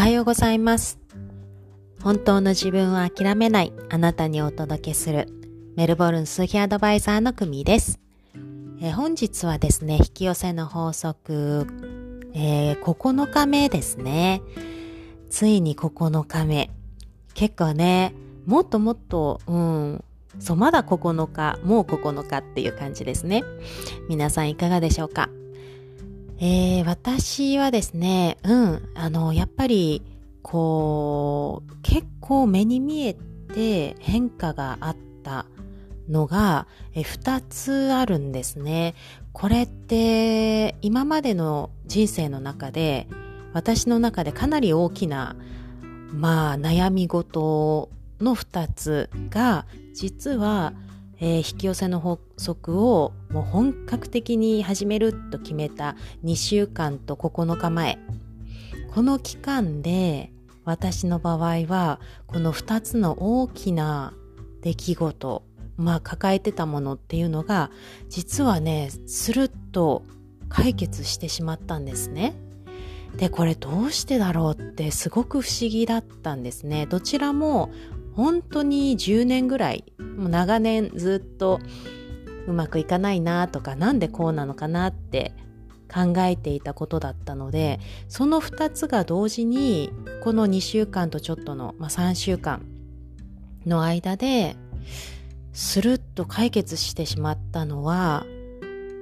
はようございます。本当の自分を諦めないあなたにお届けするメルボルン数秘アドバイザーの組です。え本日はですね、引き寄せの法則、えー9日目ですね。ついに9日目。結構ね、もっともっと、うん、そう、まだ9日、もう9日っていう感じですね。皆さんいかがでしょうか？えー、私はですね、うん、あの、やっぱり、こう、結構目に見えて変化があったのが、え二つあるんですね。これって、今までの人生の中で、私の中でかなり大きな、まあ、悩み事の二つが、実は、えー引き寄せの法則をもう本格的に始めると決めた2週間と9日前この期間で私の場合はこの2つの大きな出来事まあ抱えてたものっていうのが実はねスルッと解決してしまったんですね。でこれどうしてだろうってすごく不思議だったんですね。どちらも本当に10年ぐらいもう長年ずっとうまくいかないなとかなんでこうなのかなって考えていたことだったのでその2つが同時にこの2週間とちょっとの、まあ、3週間の間でスルッと解決してしまったのは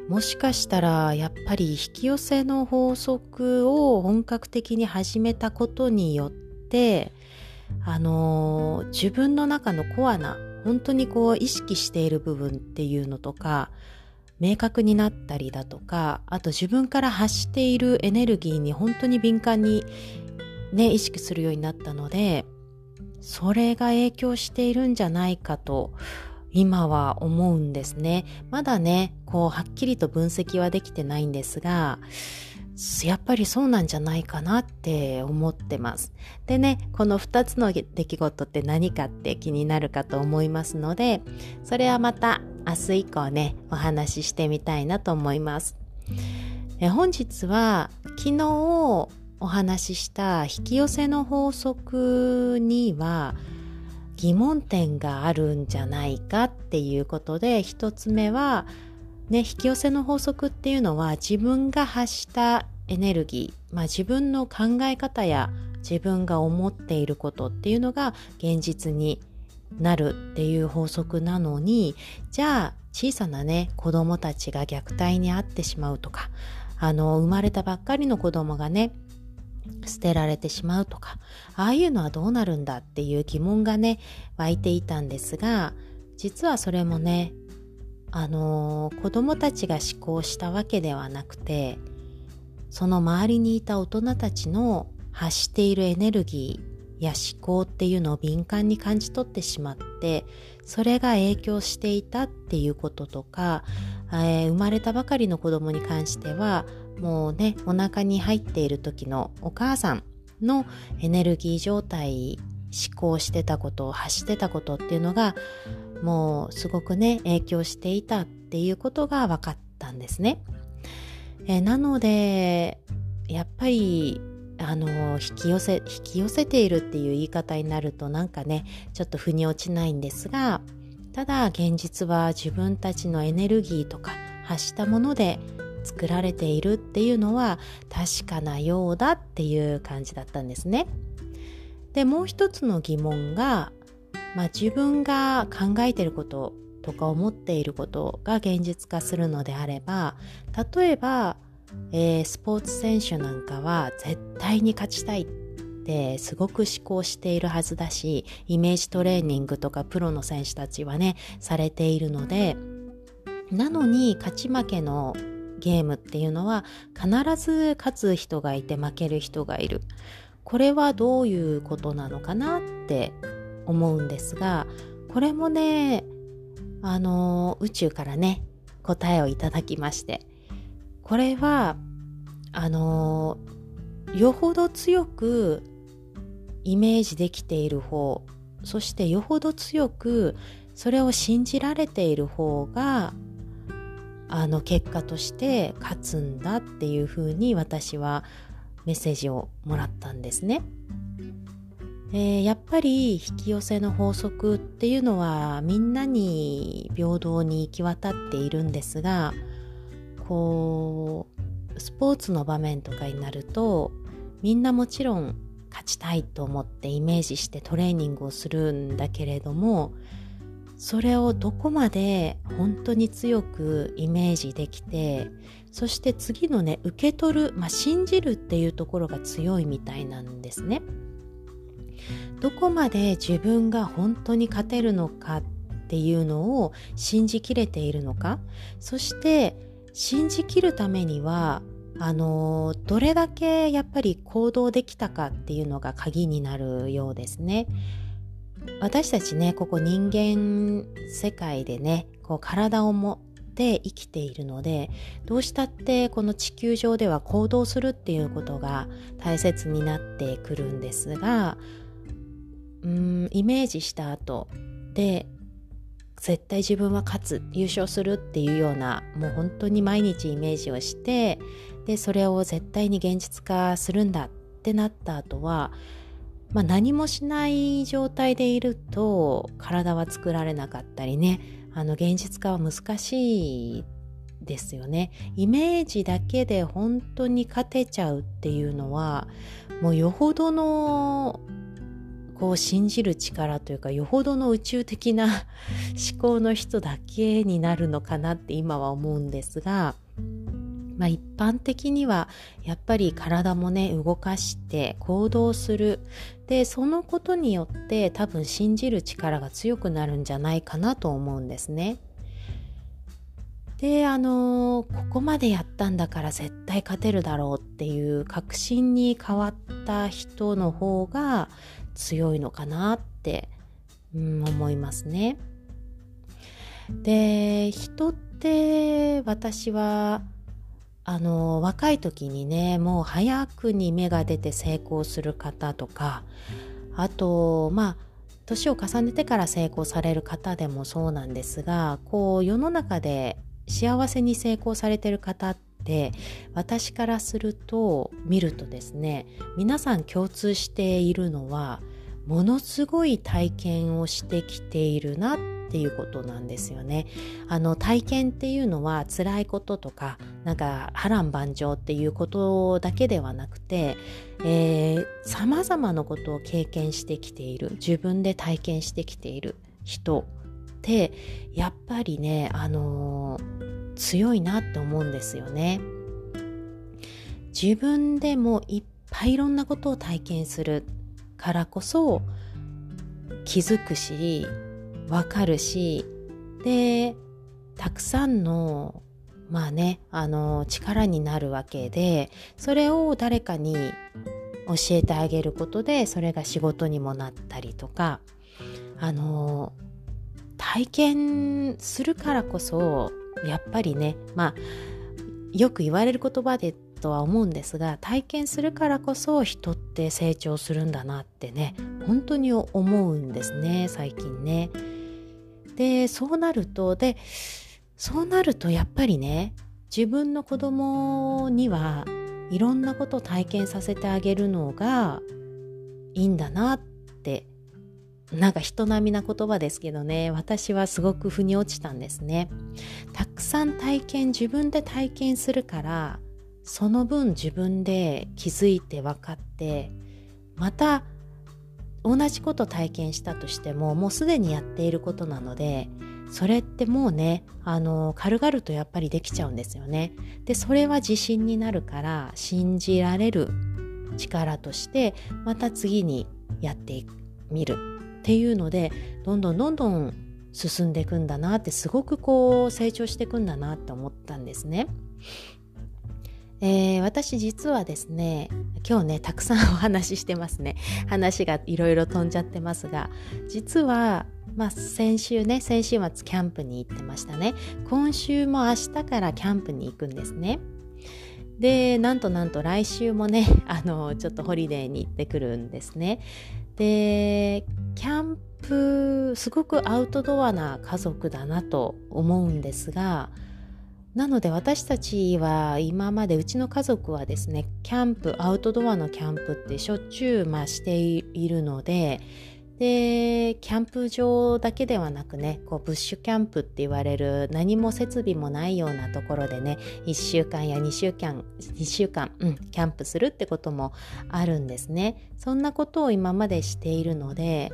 もしかしたらやっぱり引き寄せの法則を本格的に始めたことによってあのー自分の中のコアな本当にこう意識している部分っていうのとか明確になったりだとかあと自分から発しているエネルギーに本当に敏感にね意識するようになったのでそれが影響しているんじゃないかと今は思うんですね。まだねこうはっきりと分析はできてないんですがやっぱりそうなんじゃないかなって思ってます。でね、この2つの出来事って何かって気になるかと思いますので、それはまた明日以降ね、お話ししてみたいなと思います。え本日は昨日お話しした引き寄せの法則には疑問点があるんじゃないかっていうことで、一つ目は、ね、引き寄せの法則っていうのは自分が発したエネルギー、まあ、自分の考え方や自分が思っていることっていうのが現実になるっていう法則なのにじゃあ小さなね子供たちが虐待に遭ってしまうとかあの生まれたばっかりの子供がね捨てられてしまうとかああいうのはどうなるんだっていう疑問がね湧いていたんですが実はそれもねあの子供たちが思考したわけではなくてその周りにいた大人たちの発しているエネルギーや思考っていうのを敏感に感じ取ってしまってそれが影響していたっていうこととか、えー生まれたばかりの子供に関してはもうねお腹に入っている時のお母さんのエネルギー状態思考してたことを発してたことっていうのがもうすごくね影響していたっていうことが分かったんですね。えなのでやっぱりあの引き寄せ引き寄せているっていう言い方になるとなんかねちょっと腑に落ちないんですがただ現実は自分たちのエネルギーとか発したもので作られているっていうのは確かなようだっていう感じだったんですね。でもう一つの疑問が、まあ、自分が考えていることとか思っていることが現実化するのであれば例えば、えースポーツ選手なんかは絶対に勝ちたいってすごく思考しているはずだしイメージトレーニングとかプロの選手たちはねされているのでなのに勝ち負けのゲームっていうのは必ず勝つ人がいて負ける人がいる。これはどういうことなのかなって思うんですがこれもねあの宇宙からね答えをいただきましてこれはあのよほど強くイメージできている方そしてよほど強くそれを信じられている方があの結果として勝つんだっていうふうに私はメッセージをもらったんですね。えー、やっぱり引き寄せの法則っていうのはみんなに平等に行き渡っているんですがこうスポーツの場面とかになるとみんなもちろん勝ちたいと思ってイメージしてトレーニングをするんだけれどもそれをどこまで本当に強くイメージできてそして次のね受け取る、まあ、信じるっていうところが強いみたいなんですね。どこまで自分が本当に勝てるのかっていうのを信じきれているのかそして信じきるためにはあのどれだけやっぱり行動できたかっていうのが鍵になるようですね。私たちねここ人間世界でねこう体を持って生きているのでどうしたってこの地球上では行動するっていうことが大切になってくるんですがうんイメージした後で絶対自分は勝つ優勝するっていうようなもう本当に毎日イメージをしてでそれを絶対に現実化するんだってなった後は、まあ、何もしない状態でいると体は作られなかったりねあの現実化は難しいですよね。イメージだけで本当に勝てちゃうっていうのはもうよほどのこう信じる力というかよほどの宇宙的な思考の人だけになるのかなって今は思うんですが、まあ、一般的にはやっぱり体もね動かして行動するでそのことによって多分信じる力が強くなるんじゃないかなと思うんですね。であのここまでやったんだから絶対勝てるだろうっていう確信に変わった人の方が強いのかなって、うん、思いますね。で人って私はあの若い時にねもう早くに芽が出て成功する方とかあとまあ年を重ねてから成功される方でもそうなんですがこう世の中で幸せに成功されてる方って私からすると見るとですね皆さん共通しているのはものすごい体験をしてきているなっていうことなんですよね。あの体験っていうのは辛いこととかなんか波乱万丈っていうことだけではなくてさまざまなことを経験してきている自分で体験してきている人ってやっぱりねあのー、強いなって思うんですよね。自分でもいっぱいいろんなことを体験するからこそ気づくしわかるしでたくさんのまあねあの力になるわけでそれを誰かに教えてあげることでそれが仕事にもなったりとかあの体験するからこそやっぱりねまあよく言われる言葉でとは思うんですが体験するからこそ人って成長するんだなってね本当に思うんですね最近ね。でそうなるとでそうなるとやっぱりね自分の子供にはいろんなことを体験させてあげるのがいいんだなってなんか人並みな言葉ですけどね。私はすごく腑に落ちたんですね。たくさん体験自分で体験するからその分自分で気づいて分かってまた同じこと体験したとしてももうすでにやっていることなのでそれってもうねあの軽々とやっぱりできちゃうんですよね。でそれは自信になるから信じられる力としてまた次にやってみる。っていうのでどんどんどんどん進んでいくんだなってすごくこう成長していくんだなって思ったんですね。えー、私実はですね今日ねたくさんお話ししてますね。話がいろいろ飛んじゃってますが実はまあ先週ね先週末キャンプに行ってましたね。今週も明日からキャンプに行くんですね。でなんとなんと来週もねあのちょっとホリデーに行ってくるんですね。でキャンプすごくアウトドアな家族だなと思うんですがなので私たちは今までうちの家族はですねキャンプアウトドアのキャンプってしょっちゅう、まあ、しているのででキャンプ場だけではなくねこうブッシュキャンプって言われる何も設備もないようなところでね1週間や2週間2週間、うん、キャンプするってこともあるんですねそんなことを今までしているので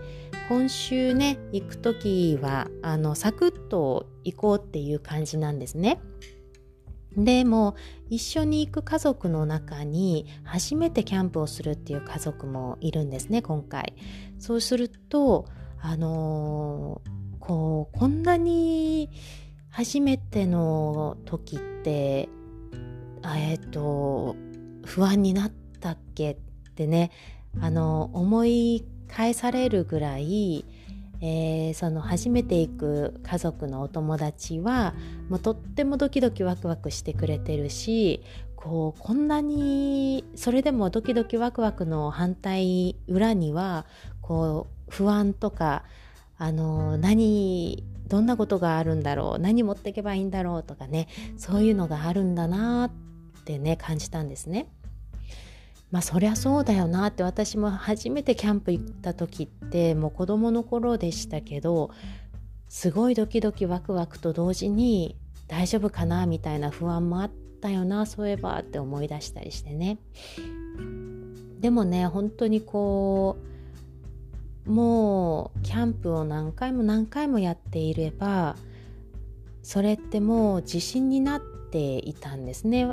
今週ね行く時はあのサクッと行こうっていう感じなんですね。でも一緒に行く家族の中に初めてキャンプをするっていう家族もいるんですね今回。そうするとあのー、こうこんなに初めての時ってえっ、ー、と不安になったっけってねあの思い返されるぐらいえー、その初めて行く家族のお友達はもうとってもドキドキワクワクしてくれてるしこうこんなにそれでもドキドキワクワクの反対裏にはこう不安とかあの何どんなことがあるんだろう何持っていけばいいんだろうとかねそういうのがあるんだなってね感じたんですね。まあそりゃそうだよなって私も初めてキャンプ行った時ってもう子供の頃でしたけどすごいドキドキワクワクと同時に大丈夫かなみたいな不安もあったよなそういえばって思い出したりしてねでもね本当にこうもうキャンプを何回も何回もやっていればそれってもう自信になっていたんですね、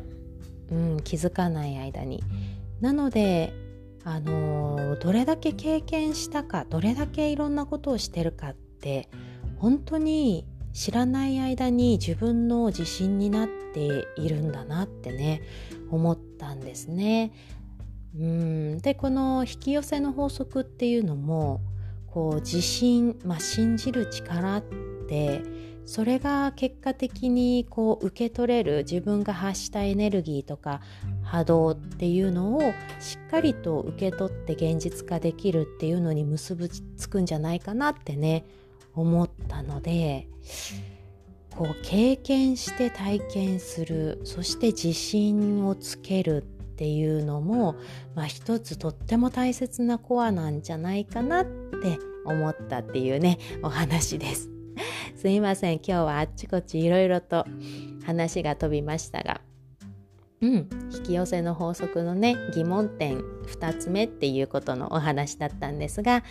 うん、気づかない間に。なのであのどれだけ経験したかどれだけいろんなことをしてるかって本当に知らない間に自分の自信になっているんだなってね思ったんですね。うんでこの引き寄せの法則っていうのもこう自信、まあ、信じる力ってそれが結果的にこう受け取れる自分が発したエネルギーとか波動っていうのをしっかりと受け取って現実化できるっていうのに結びつくんじゃないかなってね思ったのでこう経験して体験するそして自信をつけるっていうのも、まあ、一つとっても大切なコアなんじゃないかなって思ったっていうねお話です。すいません今日はあっちこっちいろいろと話が飛びましたがうん、引き寄せの法則のね疑問点2つ目っていうことのお話だったんですが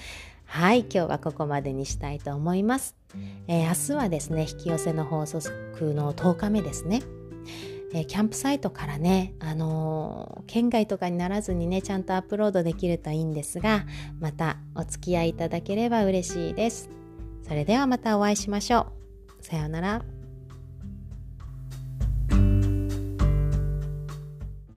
はい今日はここまでにしたいと思います、えー、明日はですね引き寄せの法則の10日目ですねえー、キャンプサイトからね、あのー、県外とかにならずにね、ちゃんとアップロードできるといいんですが、またお付き合いいただければ嬉しいです。それではまたお会いしましょう。さようなら。